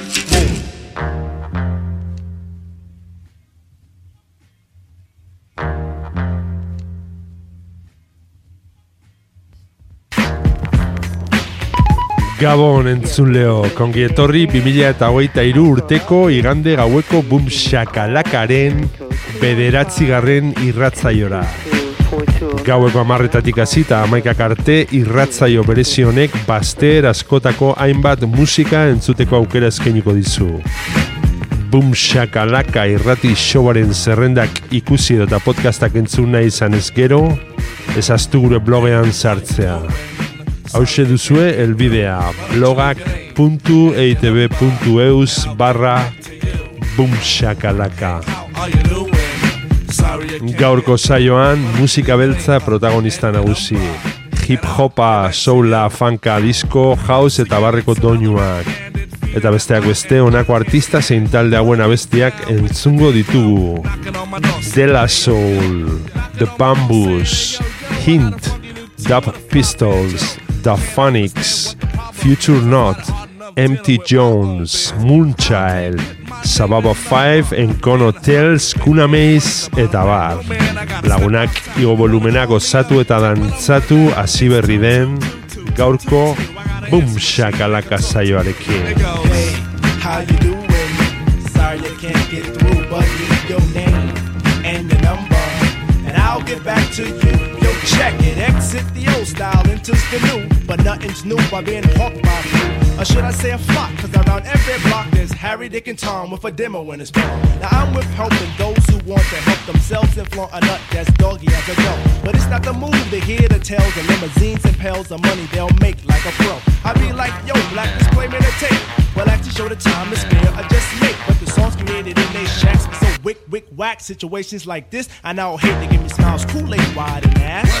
Gabon entzun leo, kongi etorri 2000 eta hogeita iru urteko igande gaueko bum shakalakaren bederatzigarren irratzaiora. Gaueko amarretatik hasita amaikak arte irratzaio berezi honek baster askotako hainbat musika entzuteko aukera eskainiko dizu. Boom Shakalaka irrati showaren zerrendak ikusi edo eta podcastak entzun nahi izan ez gero, ezaztu gure blogean sartzea. Hauxe duzue elbidea blogak.eitb.eus barra boomshakalaka. Gaurko saioan musika beltza protagonista nagusi. Hip hopa, soula, funka, disco, house eta barreko doinuak. Eta besteak beste honako artista zein talde hauen abestiak entzungo ditugu. De La Soul, The Bamboos, Hint, Dub Pistols, The Phonics, Future Not, Empty Jones, Moonchild, Sababa 5, Encon Hotels, Kuna Maze, eta bar. Lagunak igo volumena gozatu eta dantzatu hasi berri den gaurko Boom Shakalaka saioarekin. Hey, check it, exit the old style, enters the new, but nothing's new by being hawked by few. Or should I say a flock? Cause around every block there's Harry, Dick, and Tom with a demo in his palm. Now I'm with helping those who want to help themselves and flaunt a nut that's doggy as a dog. But it's not the move to hear the tales of limousines and pails of money they'll make like a pro. I be like, yo, black disclaimer to tape. Well, i actually show the time is spare, I just make. But the songs created in they shacks so wick, wick, whack. Situations like this, I now hate to give me smiles, Kool-Aid wide and ass.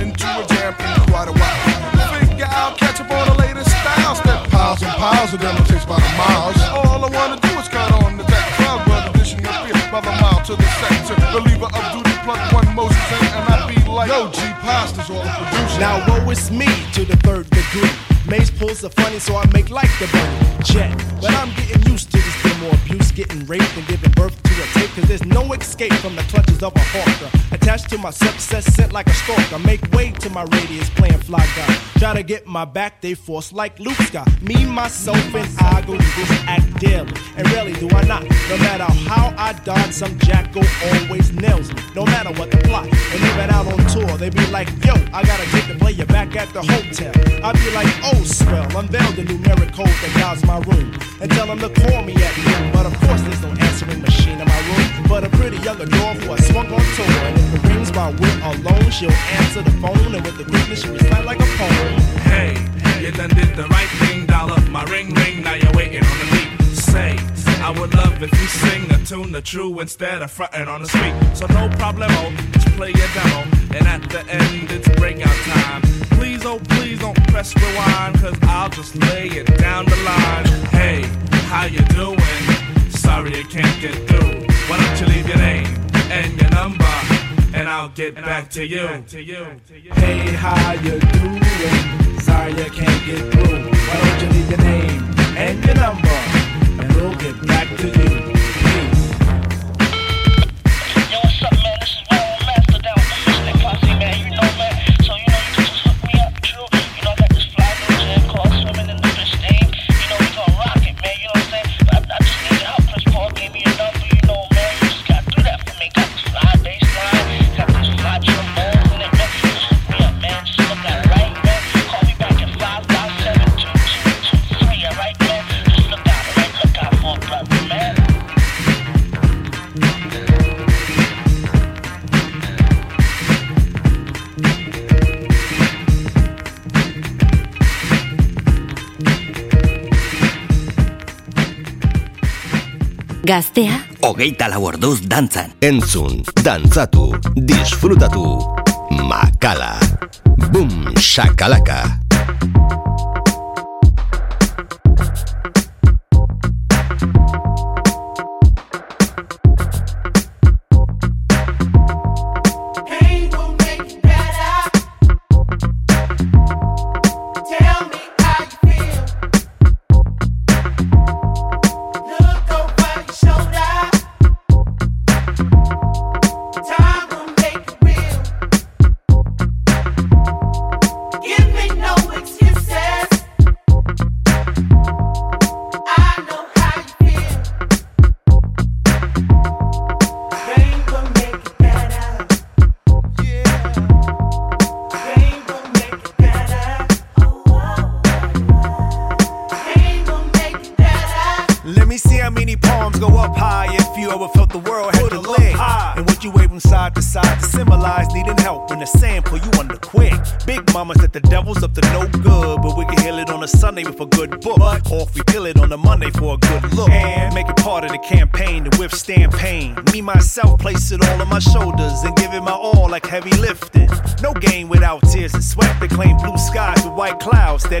A in quite a while. Figure out, catch up on the latest styles. Step piles and piles of them it takes by the miles. All I wanna do is cut on the deck crowd, brother, dishing your beer by the mile to the sector. Believer of duty, plug one Moses in, and I be like, Yo, G Pasta's all the producer. Now woe is me to the third degree. Maze pulls the funny, so I make like the bunny. Jet, but I'm getting used to this demo abuse, getting raped and giving birth to a tape. Cause there's no escape from the clutches of a hawker. Attached to my success, sent like a stalker. Make way to my radius, playing fly guy. Try to get my back, they force like Luke Scott. Me, myself, and I go do this act daily. And rarely do I not. No matter how I dodge, some jackal always nails me. No matter what the plot. And even out on tour, they be like, yo, I gotta take the player back at the hotel. I be like, oh, swell, unveil the numeric code that guides my room. And tell them to call me at noon. But of course, there's no answering machine in my room. But a pretty young adore who I swung on tour. And if it rings while we're alone, she'll answer the phone. And with the quickness, she recite like a poem. Hey, you done did the right thing, dollar. My ring ring, now you're waiting on the beat. Say, I would love if you sing a tune the true instead of fronting on the street. So no problemo, oh, just play your demo. And at the end, it's breakout time. Please, oh please don't press rewind, cause I'll just lay it down the line. Hey, how you doing? Sorry you can't get through. Why don't you leave your name and your number, and I'll get back to you. Hey, how you doing? Sorry you can't get through. Why don't you leave your name and your number, and we'll get back to you. Gaztea? Ogeita lau orduz dantzan. Entzun, dantzatu, disfrutatu. Makala. Bum, shakalaka.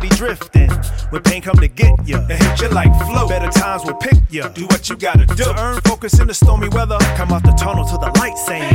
steady drifting. When pain come to get ya, it hit you like flow. Better times will pick ya. Do what you gotta do. To earn focus in the stormy weather. Come out the tunnel to the light, saying.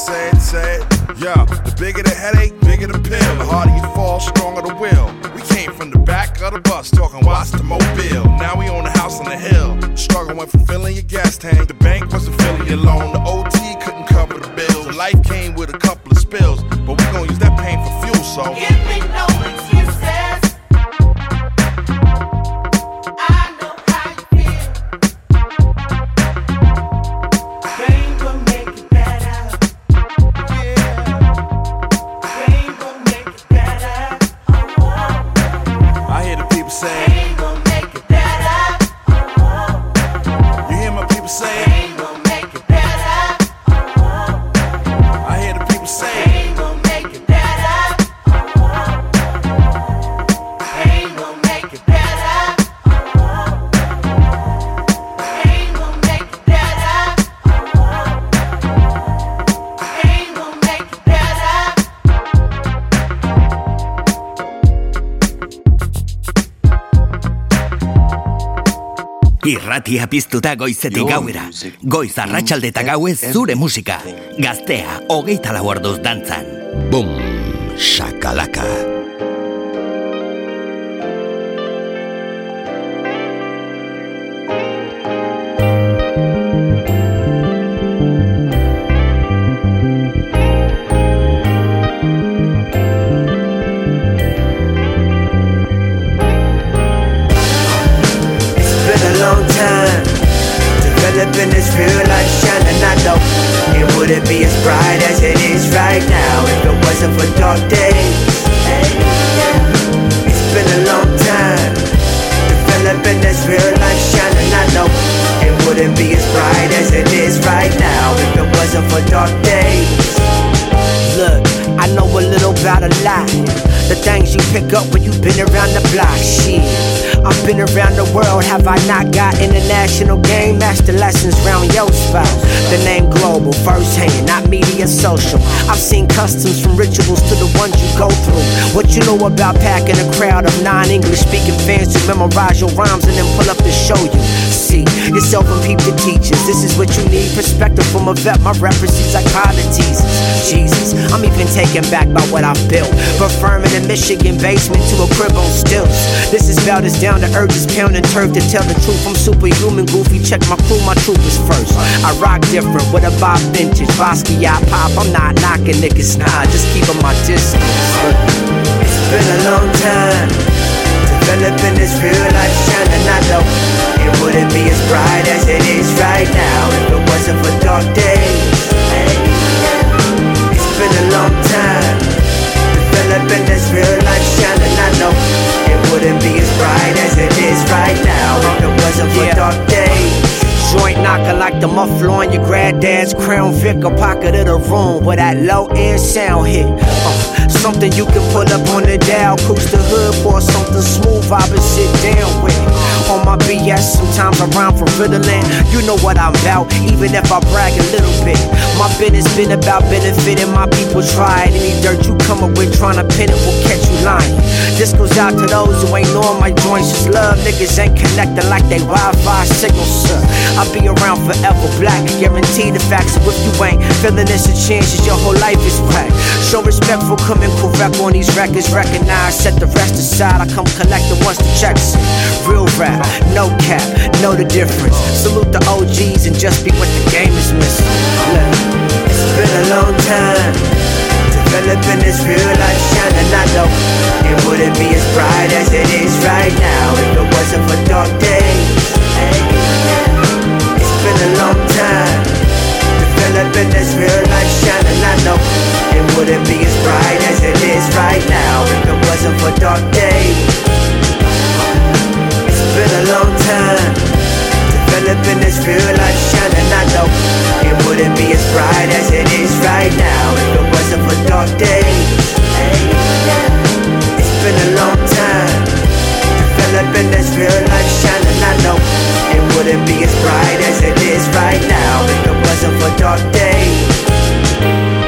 say it, say it. Yeah, the bigger the headache, bigger the pill. The harder you fall, stronger the will. We came from the back of the bus talking watch the mobile. Now we own a house on the hill. Struggle went from filling your gas tank. The bank wasn't filling your loan. The OT couldn't cover the bills. Life came with a couple of spills. But we gon' use that pain for fuel, so. Give me no excuse. Irratia piztuta goizetik gauera. Goiz arratsalde eta gauez zure musika. Gaztea, hogeita lau orduz dantzan. Bum, shakalaka. Pick up when you've been around the block. Shit, I've been around the world. Have I not got international game master lessons round your spot? The name global, first hand, not media social. I've seen customs from rituals to the ones you go through. What you know about packing a crowd of non-English speaking fans who memorize your rhymes and then pull up to show you. See yourself and peep the teachers. This is what you need. Perspective from a vet. My references are psychologies. Jesus, I'm even taken back by what I've built. Preferring a Michigan basement to a crib on stilts. This is about as down to earth as pounding turf to tell the truth. I'm superhuman, goofy. Check my crew, my troopers first. I rock different with a Bob vintage. Basquiat pop. I'm not knocking niggas, nah. Just keeping my distance. It's been a long time developing this real life shine, and I know it wouldn't be as bright as it is right now if it wasn't for dark days. It's been a long time developing this real life shine, and I know it wouldn't be as bright as it is right now if it wasn't for dark days. Joint knocker like the muffler on your granddad's crown Vic, a pocket of the room where that low end sound hit. Uh, something you can pull up on the dial, cruise the hood for something smooth, vibe and sit down with. On my BS, sometimes I rhyme for Ritalin. You know what I'm about, even if I brag a little bit. My business been about benefiting my people. It. Any dirt you come up with trying to pin it will catch you lying. This goes out to those who ain't knowing my joints. Just love niggas ain't connected like they Wi-Fi signals, sir. I'll be around forever, black. Guarantee the facts. If you ain't feeling this, a chance is your whole life is whack. Show respect for coming correct on these records. Recognize, set the rest aside. I come collecting once the checks. Real rap, no cap, know the difference. Salute the OGs and just be what the game is missing. Look, it's been a long time developing this real life shine, and I know it wouldn't be as bright as it is right now if it wasn't for dark days. It's been a long time developing this real life shine, and I know it wouldn't be as bright as it is right now if it wasn't for dark days. It's been a long time. Developing this real life shine, and I know it wouldn't be as bright as it is right now if it wasn't for dark days. It's been a long time. Developing this real life shine, and I know it wouldn't be as bright as it is right now it wasn't for dark days.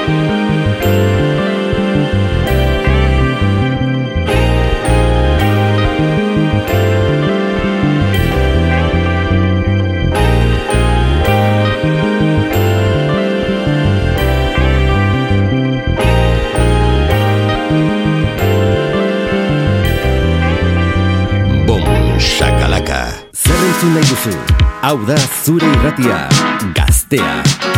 Bum, shakalaka. Zer entzun nahi duzu? Hau da zure irratia, der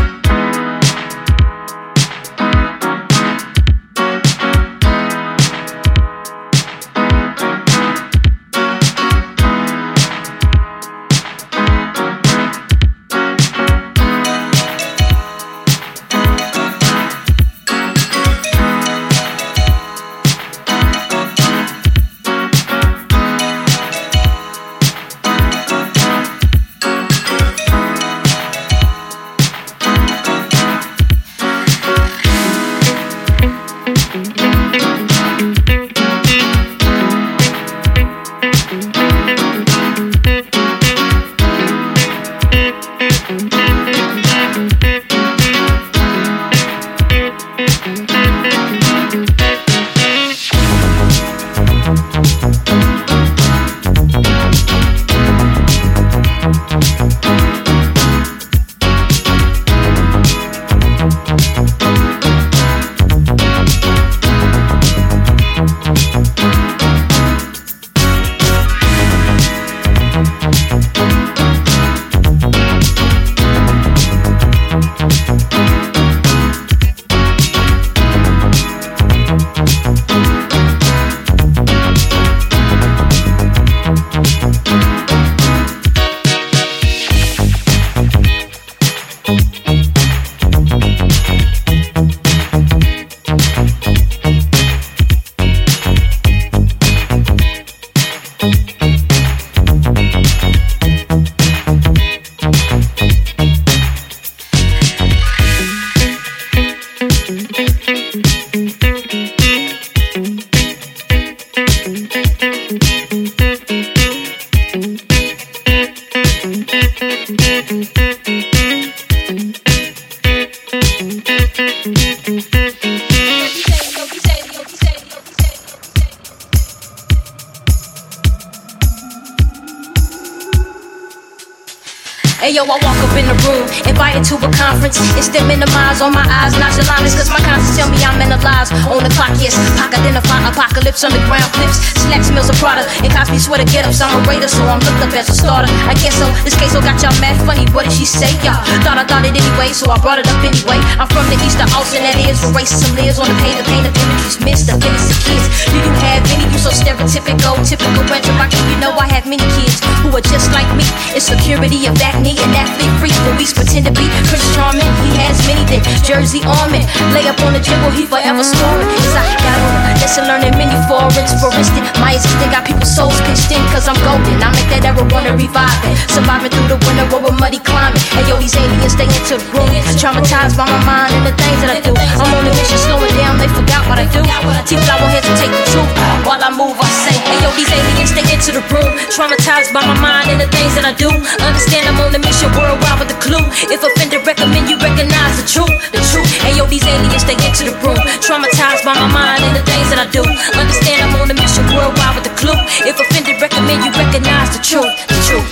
walk up in the room, invited to a conference. It's Instant minimize on my eyes, nonchalantness, cause my conscience tell me I'm analyzed. On the clock, yes, pack identify apocalypse, underground clips. Slacks meals of Prada, and Cosby sweater get ups. I'm a raider, so I'm looked up as a starter. I guess so, this case so got y'all mad funny. What did she say, y'all? Thought I thought it anyway, so I brought it up anyway. I'm from the east of Austin, that is, where racism lives on the page, the pain of images missed, the innocent kids. Do you have any? You so stereotypical, typical retro you know I have many kids who are just like me. Insecurity of that knee and athlete free. Police pretend to be Prince Charming. He has many then Jersey Army. Lay up on the dribble, he forever scoring. Cause I got on a lesson learning many foreigns for instant. My assistant got people's souls pitched in cause I'm golden. I make that era wanna revive it. Surviving through the winter over muddy climate. Hey yo, these aliens stay into the room. Traumatized by my mind and the things that I do. I'm on a mission slowing down, they forgot what I do. Teeth I won't hesitate the truth. While I move, I say, hey yo, these aliens stay into the room. Traumatized by my mind and the things that I do. Understand I'm on a mission worldwide with a clue. If offended, recommend you recognize the truth. The truth. Hey yo, these aliens stay into the room. Traumatized by my mind and the things that I do. Understand I'm on a mission worldwide with a clue. If offended, recommend you recognize the truth. The truth.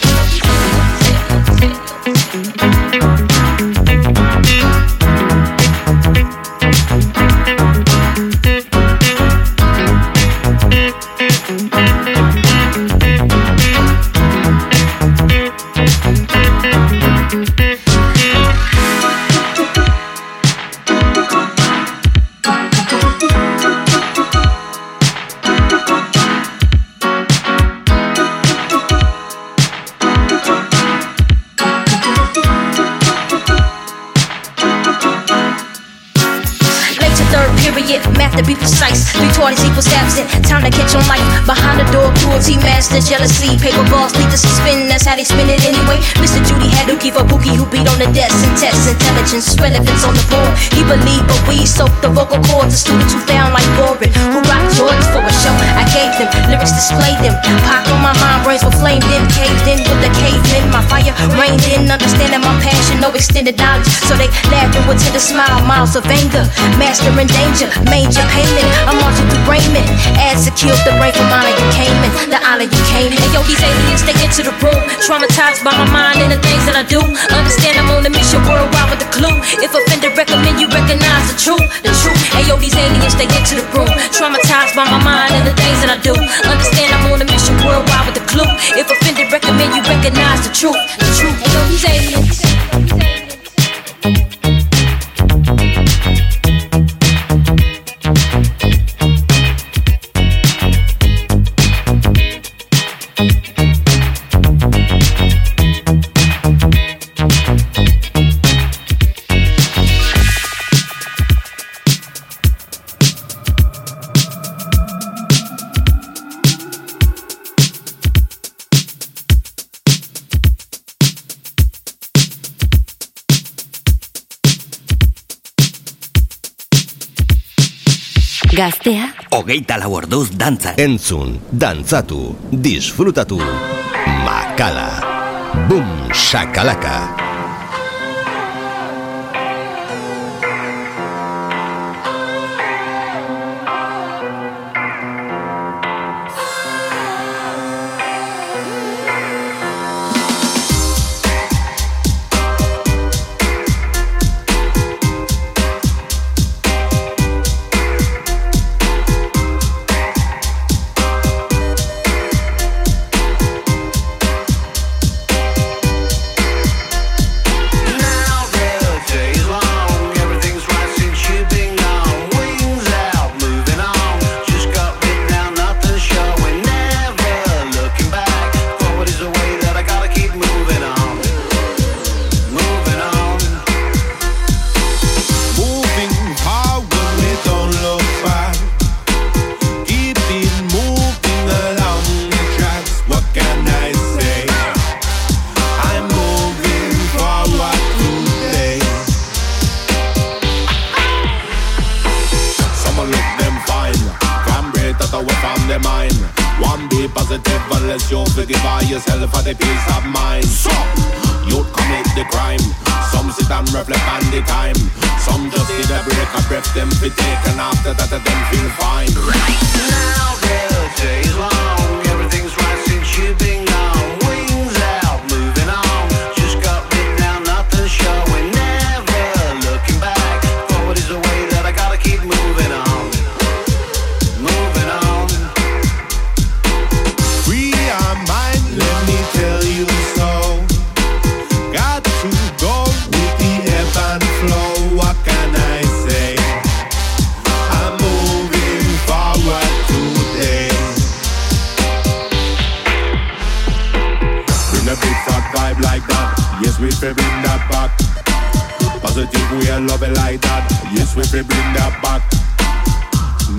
Three twenties equals absent. Time to catch on life. Behind the door, cruelty, master, jealousy. Paper balls lead to suspend. That's how they spin it anyway. Mr. Judy Haduki for Pookie who beat on the desk and test intelligence, relevance on the board. He believed, but we soak the vocal cords. The students who found like boring, who rock Jordans for a show. I gave them lyrics, displayed them. Pop on my mind, brains were flamed in, caved in with the cavemen. My fire rained in, understanding my passion, no extended knowledge. So they laughing with the smile, miles of anger. Master in danger, major payment. I'm marching through Raymond. Ads to kill the brain from honor you came in. The honor you came in. Yo, these aliens, they into the room. Traumatized by my mind and the things that I do. Understand I'm on a mission worldwide with a clue. If offended, recommend you recognize the truth. The truth. Hey, yo, these aliens, they into the room. Traumatized by my mind and the things that I do. Understand I'm on a mission worldwide with a clue. If offended, recommend you recognize the truth. The truth. Yo, these aliens. Gaztea Hogeita lau orduz dantza. Entzun, dantzatu, disfrutatu. Makala. Boom, shakalaka.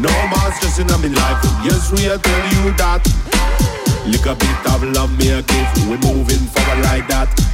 No more stressing on me life. Yes, we a tell you that. Lick a bit of love, me a gift. We moving forward like that.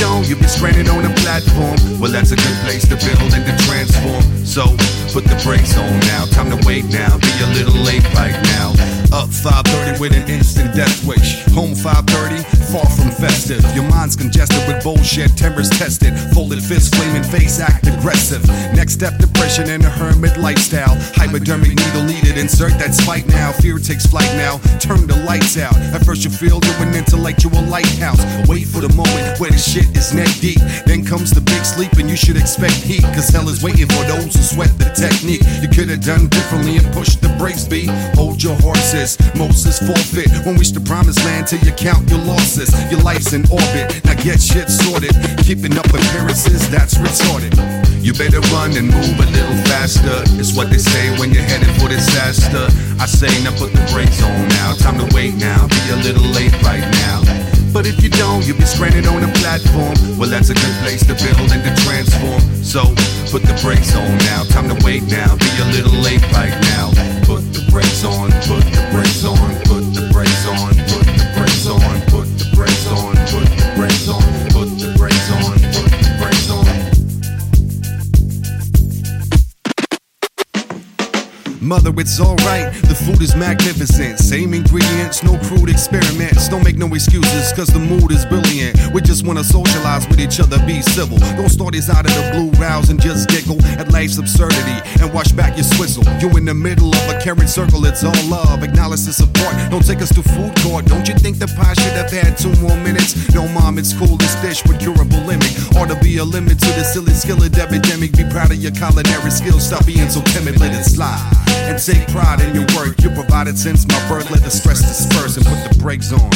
Don't, you'll be stranded on a platform. Well, that's a good place to build and to transform. So put the brakes on now. Time to wait now. Be a little late right now. Up 530 with an instant death wish. Home 530, far from festive. Your mind's congested with bullshit, timbers tested. Folded fists, flaming face, act aggressive. Next step, depression and a hermit lifestyle. Hypodermic needle needed, insert that spike now. Fear takes flight now. Turn the lights out. At first you feel you're an intellectual lighthouse. Wait for the moment where the shit is neck deep. Then comes the big sleep and you should expect heat. Cause hell is waiting for those who sweat the technique. You could have done differently and pushed the brakes, B. Hold your horses. Moses forfeit. Won't reach the promised land till you count your losses. Your life's in orbit. Now get shit sorted. Keeping up appearances, that's retarded. You better run and move a little faster. It's what they say when you're headed for disaster. I say now put the brakes on now. Time to wait now. Be a little late right now. But if you don't, you'll be stranded on a platform. Well, that's a good place to build and to transform. So put the brakes on now. Time to wait now. Be a little late right now. Put the brakes on. Put the brakes on. Mother, it's alright, the food is magnificent. Same ingredients, no crude experiments. Don't make no excuses, cause the mood is brilliant. We just wanna socialize with each other, be civil. Don't start these out of the blue rouse and just giggle at life's absurdity and wash back your swizzle. You in the middle of a carrot circle, it's all love. Acknowledge the support, don't take us to food court. Don't you think the pie should have had two more minutes? No, mom, it's cool, this dish with curable limit. Ought to be a limit to the silly skillet epidemic. Be proud of your culinary skills, stop being so timid, let it slide and take pride in your work. You provided since my birth, let the stress disperse and put the brakes on.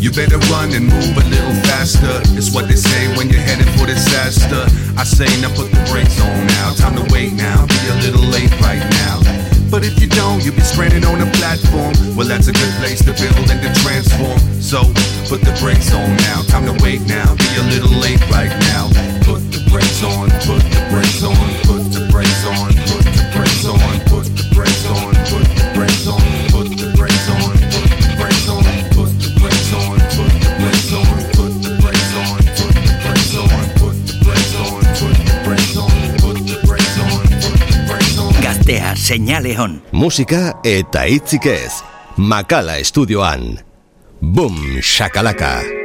You better run and move a little faster. It's what they say when you're headed for disaster. I say now put the brakes on now. Time to wait now. Be a little late right now. But if you don't, you'll be stranded on a platform. Well, that's a good place to build and to transform. So put the brakes on now. Time to wait now. Be a little late right now. brakes on, put the brakes on, put the brakes on, put the brakes on, put the brakes on, put the brakes on, put the brakes on, put the brakes on, put the brakes on, put the brakes on, put the brakes on, put the brakes on, put the brakes on, put the brakes on, put the brakes on, put the brakes on. Gastea, señale on. Música eta itzikez. Makala Estudioan. Boom, shakalaka. Boom, shakalaka.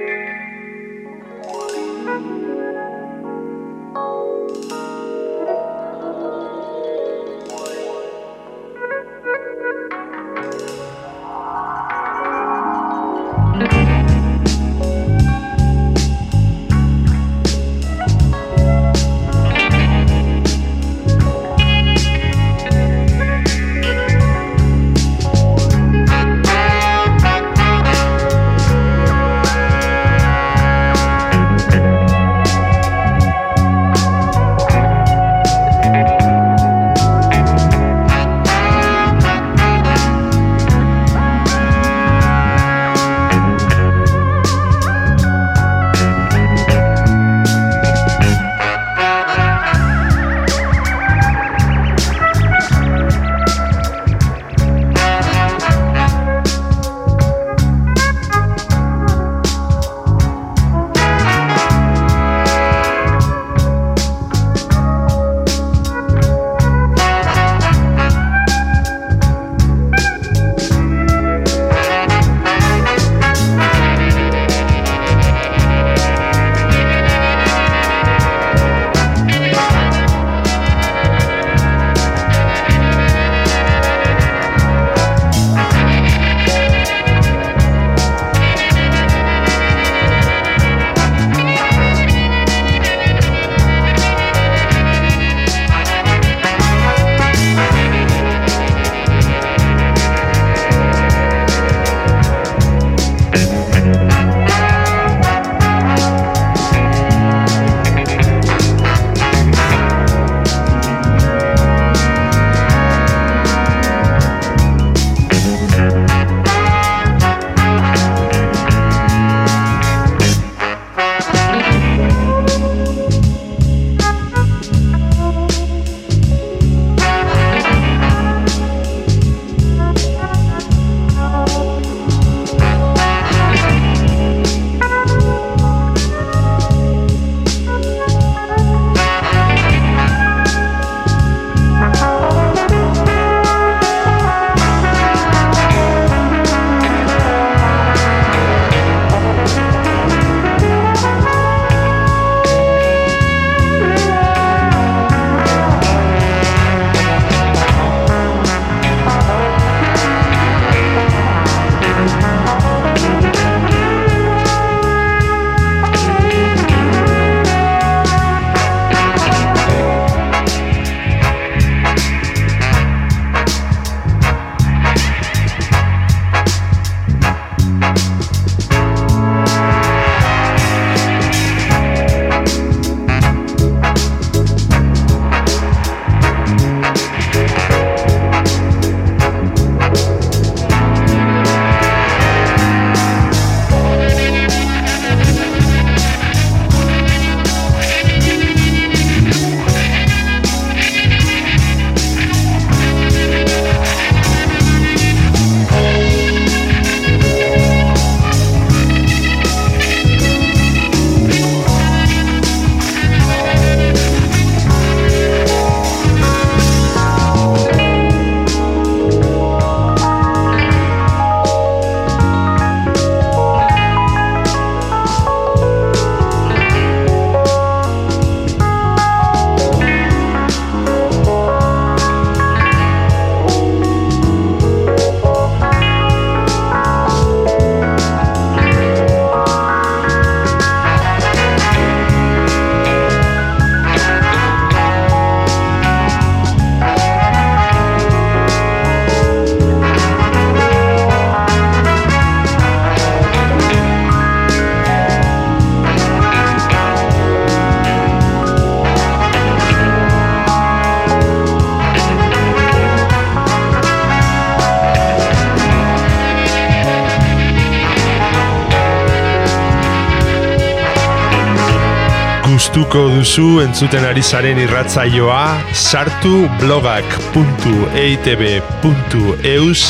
duzu entzuten ari zaren irratzaioa sartu blogak.eitb.eus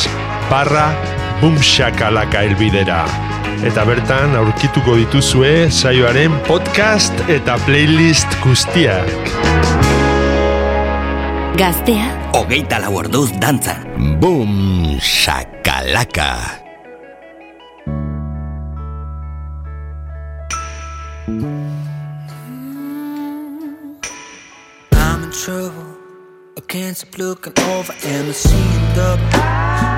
barra bumxakalaka elbidera. Eta bertan aurkituko dituzue saioaren podcast eta playlist guztiak. Gaztea, hogeita lau orduz dantza. Bum, shakalaka. trouble. I can't stop looking over and I'm seeing double.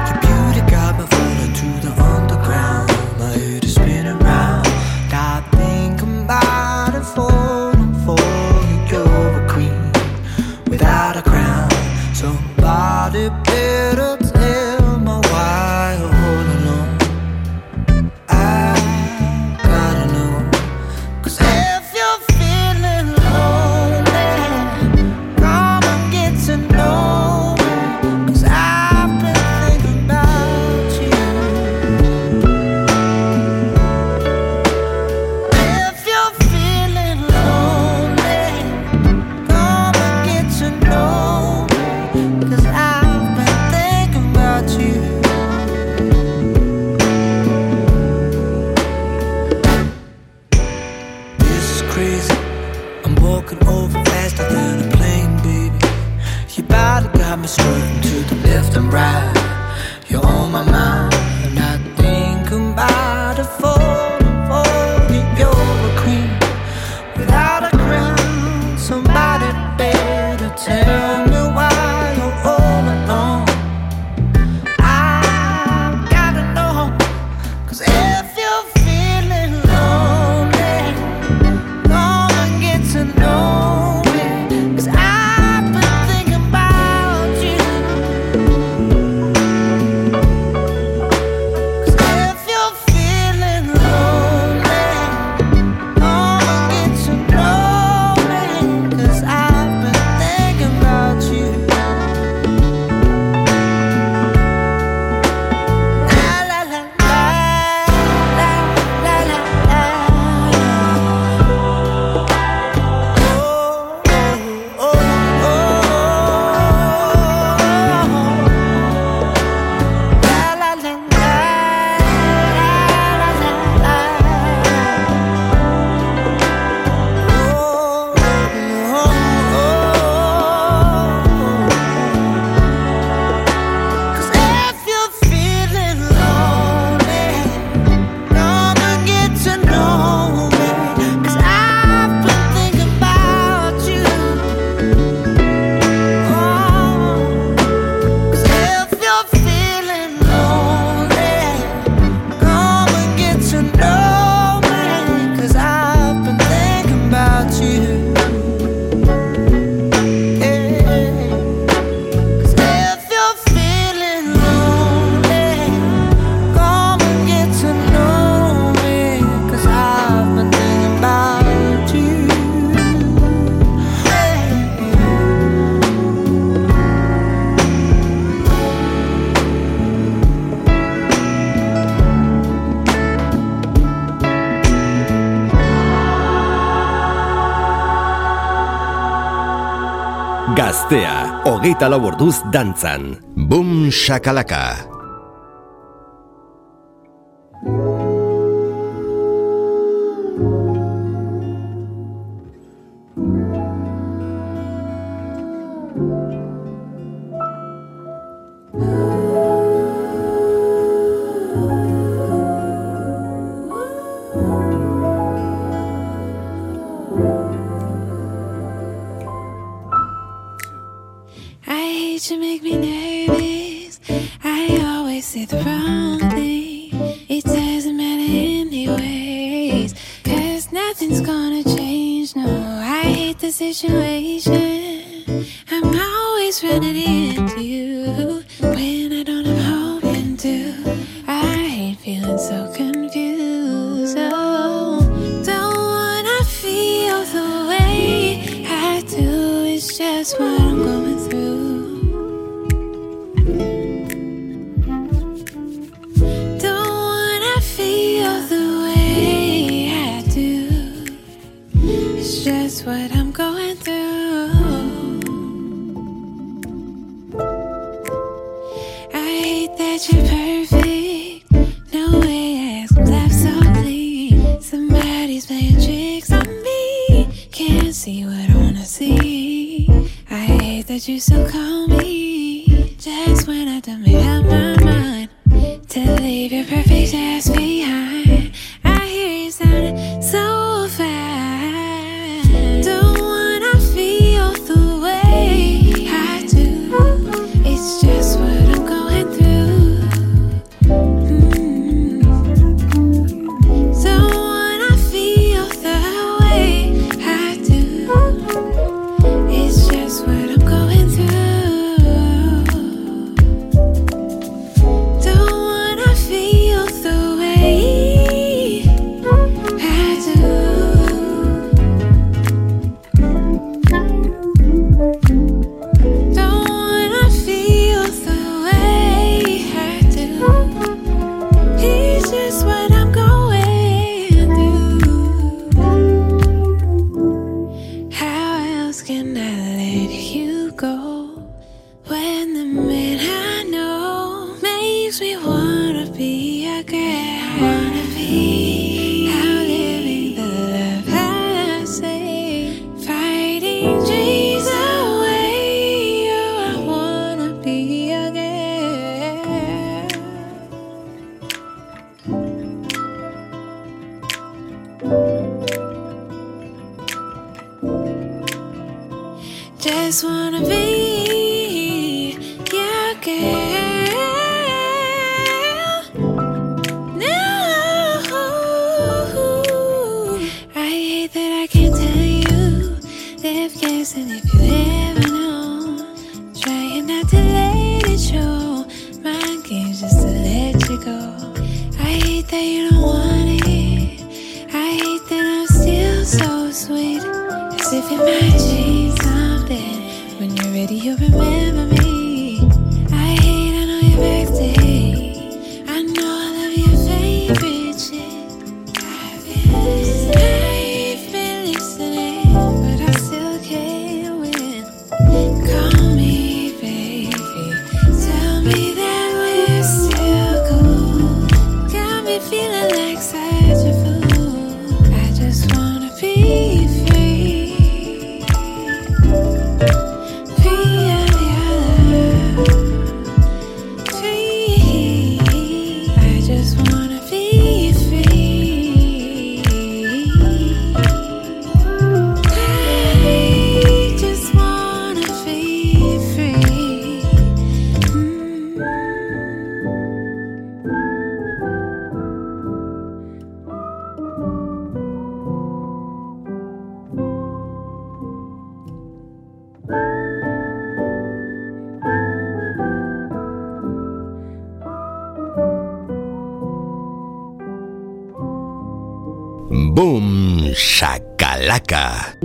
hogeita lau orduz dantzan. Bum shakalaka!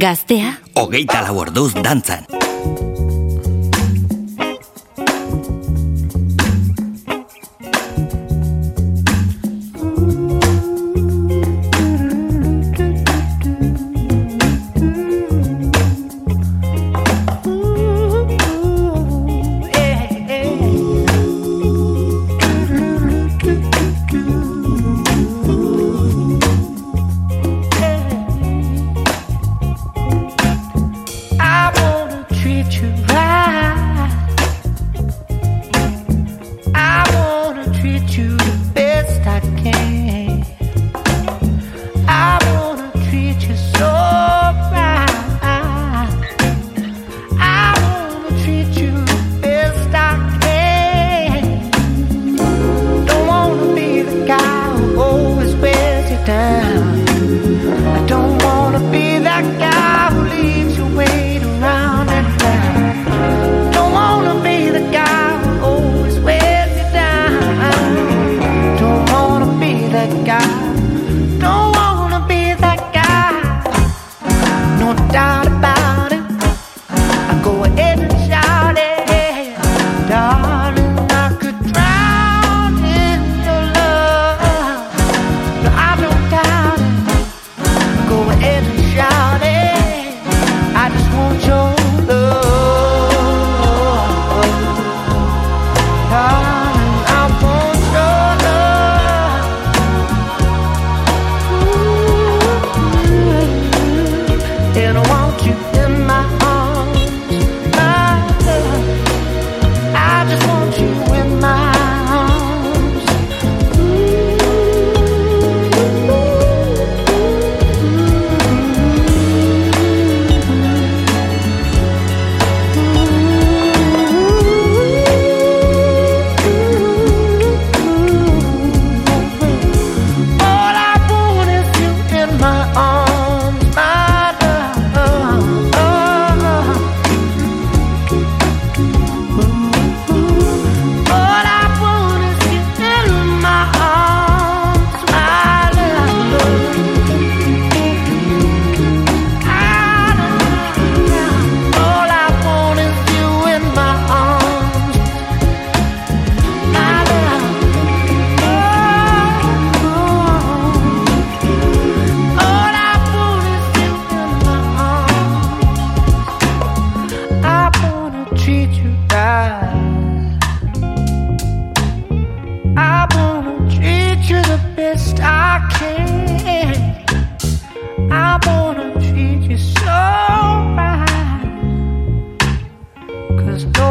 Gaztea, Hogeita lau orduz dantzan.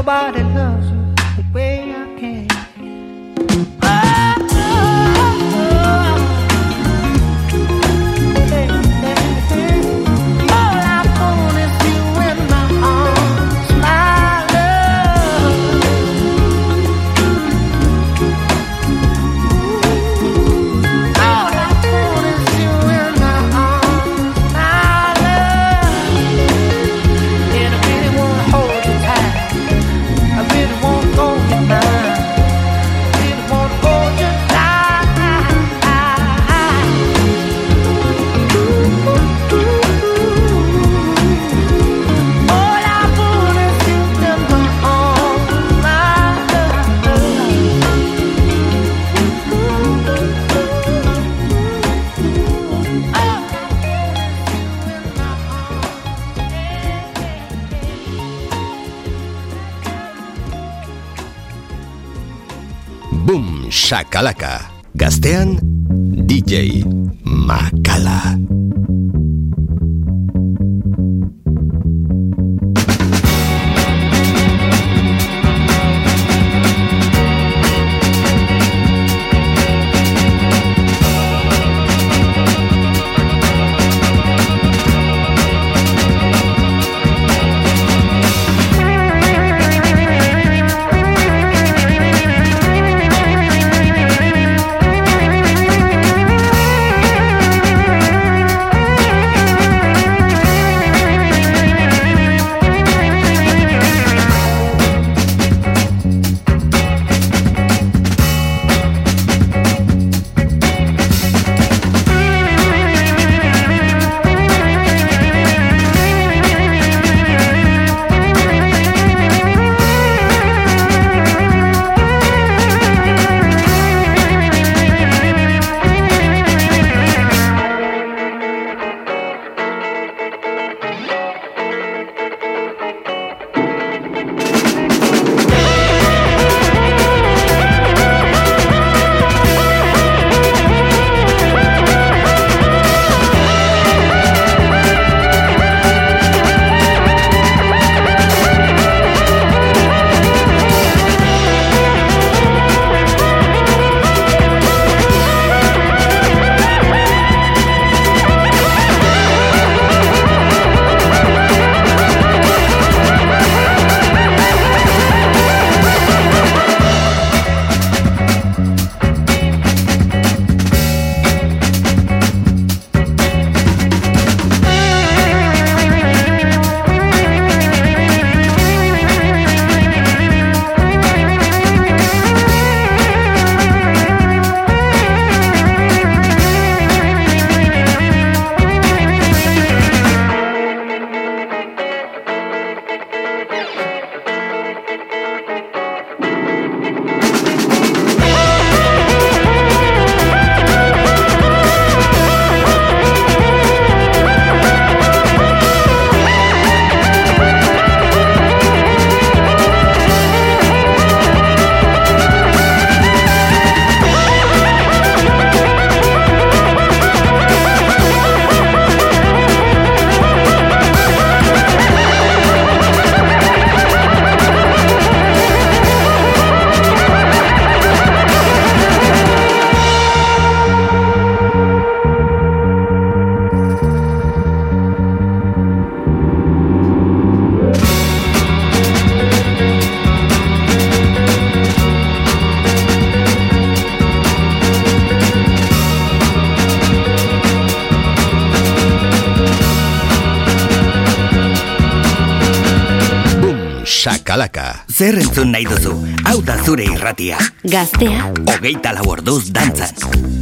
nobody loves Laka Gaztean zer entzun nahi duzu, hau da zure irratia. Gaztea. Hogeita lau orduz dantzan.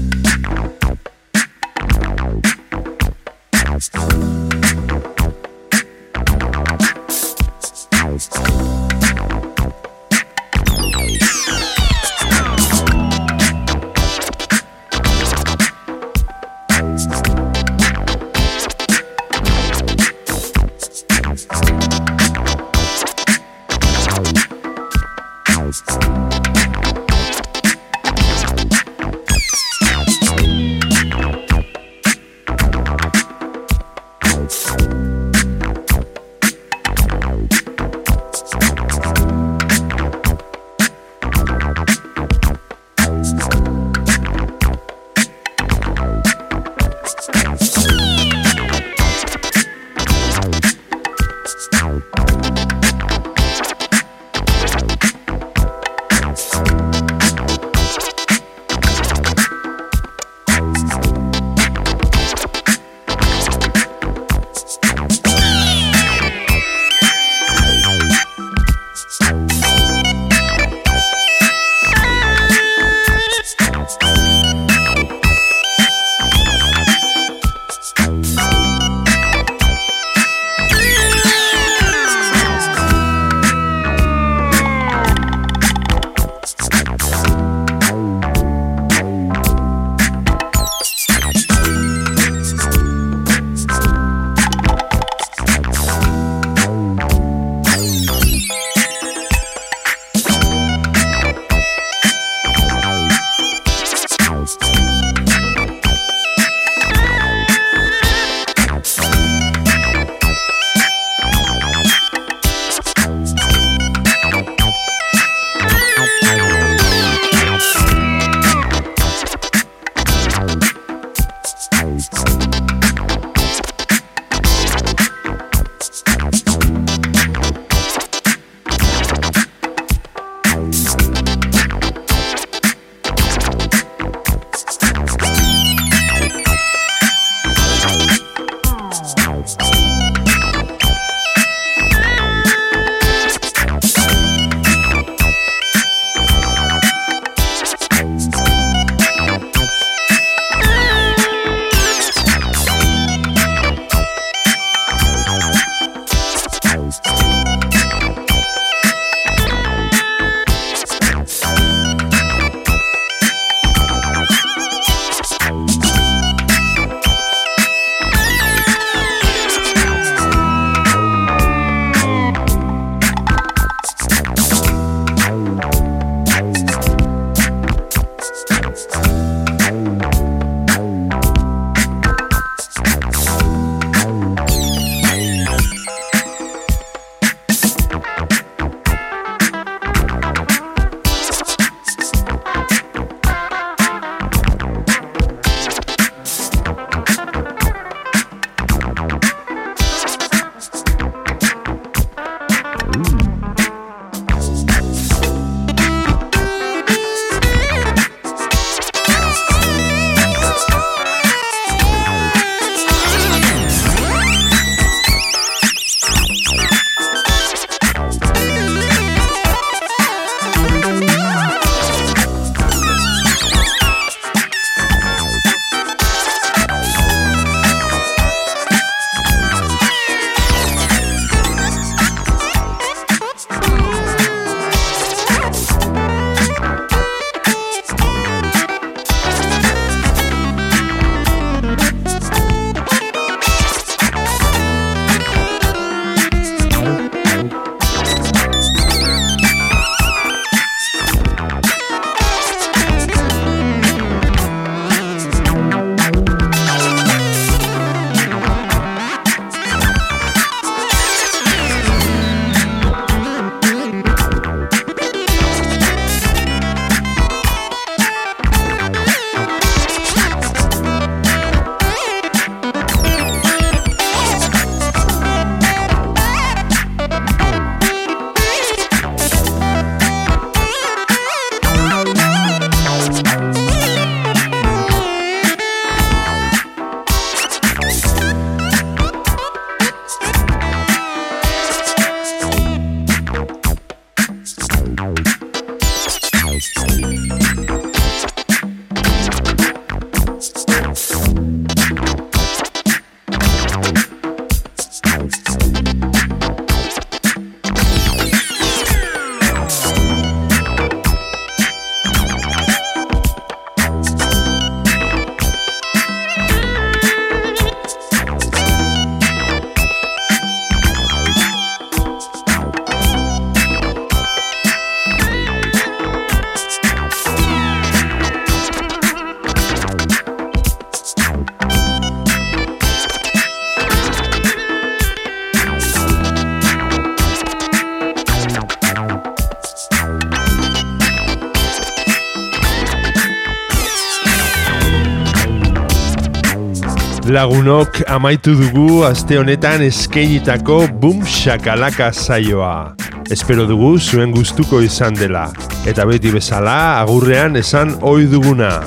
Lagunok amaitu dugu aste honetan eskeinitako Boom Shakalaka saioa. Espero dugu zuen gustuko izan dela. Eta beti bezala agurrean esan ohi duguna.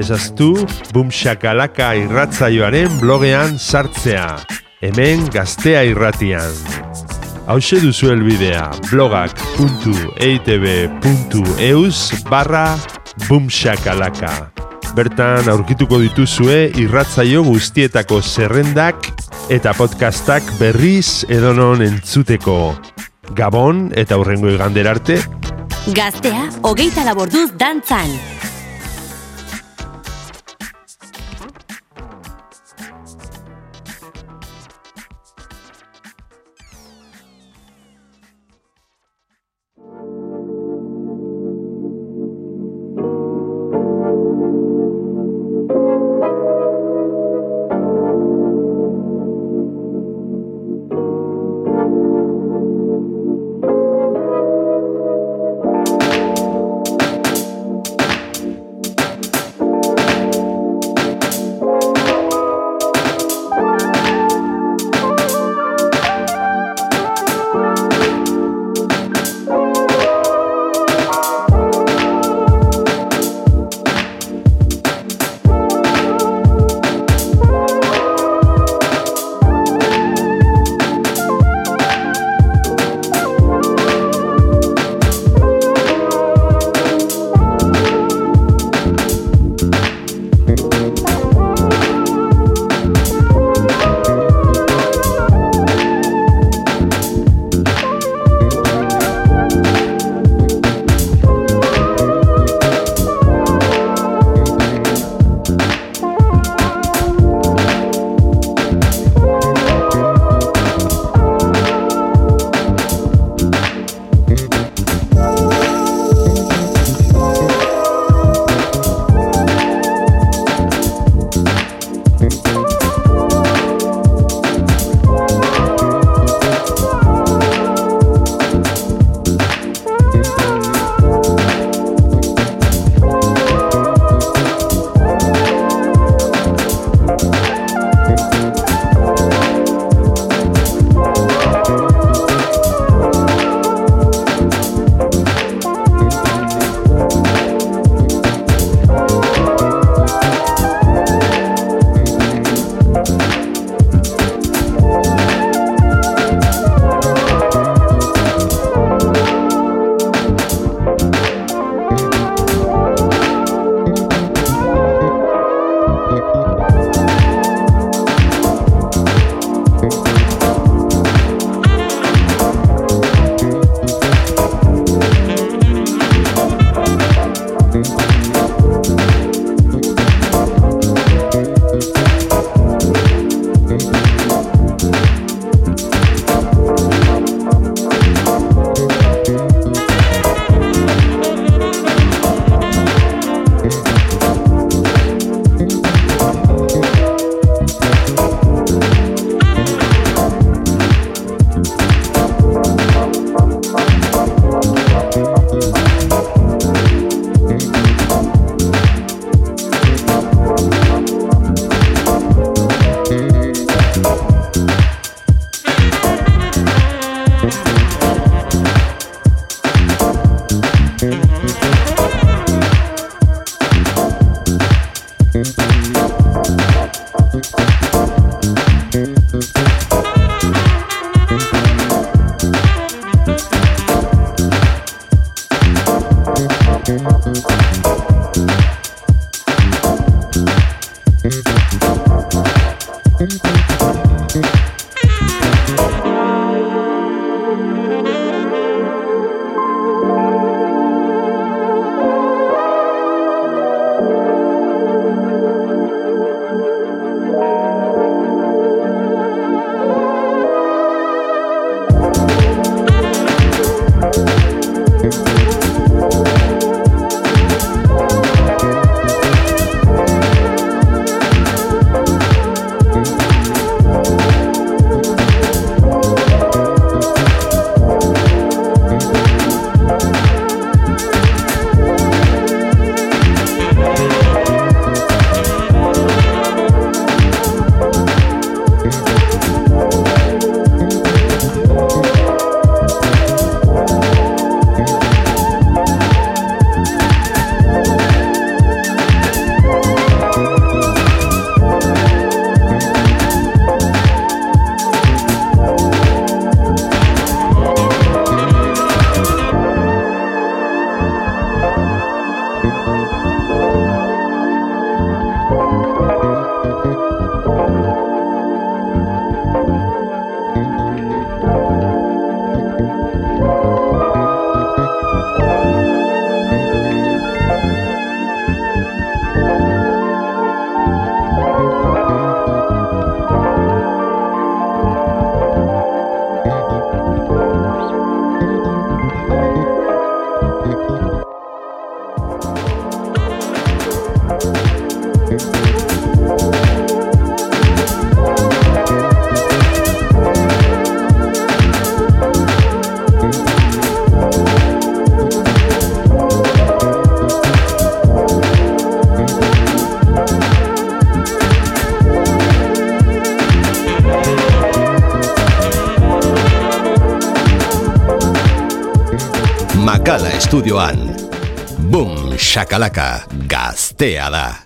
Ezaztu Boom Shakalaka irratzaioaren blogean sartzea. Hemen gaztea irratian. Hauxe duzu elbidea blogak.eitb.eus barra Boomshakalaka. Bertan aurkituko dituzue irratzaio guztietako zerrendak eta podcastak berriz edonon entzuteko. Gabon eta hurrengo igander arte. Gaztea, hogeita laborduz dantzan. Galaka, gaztea da.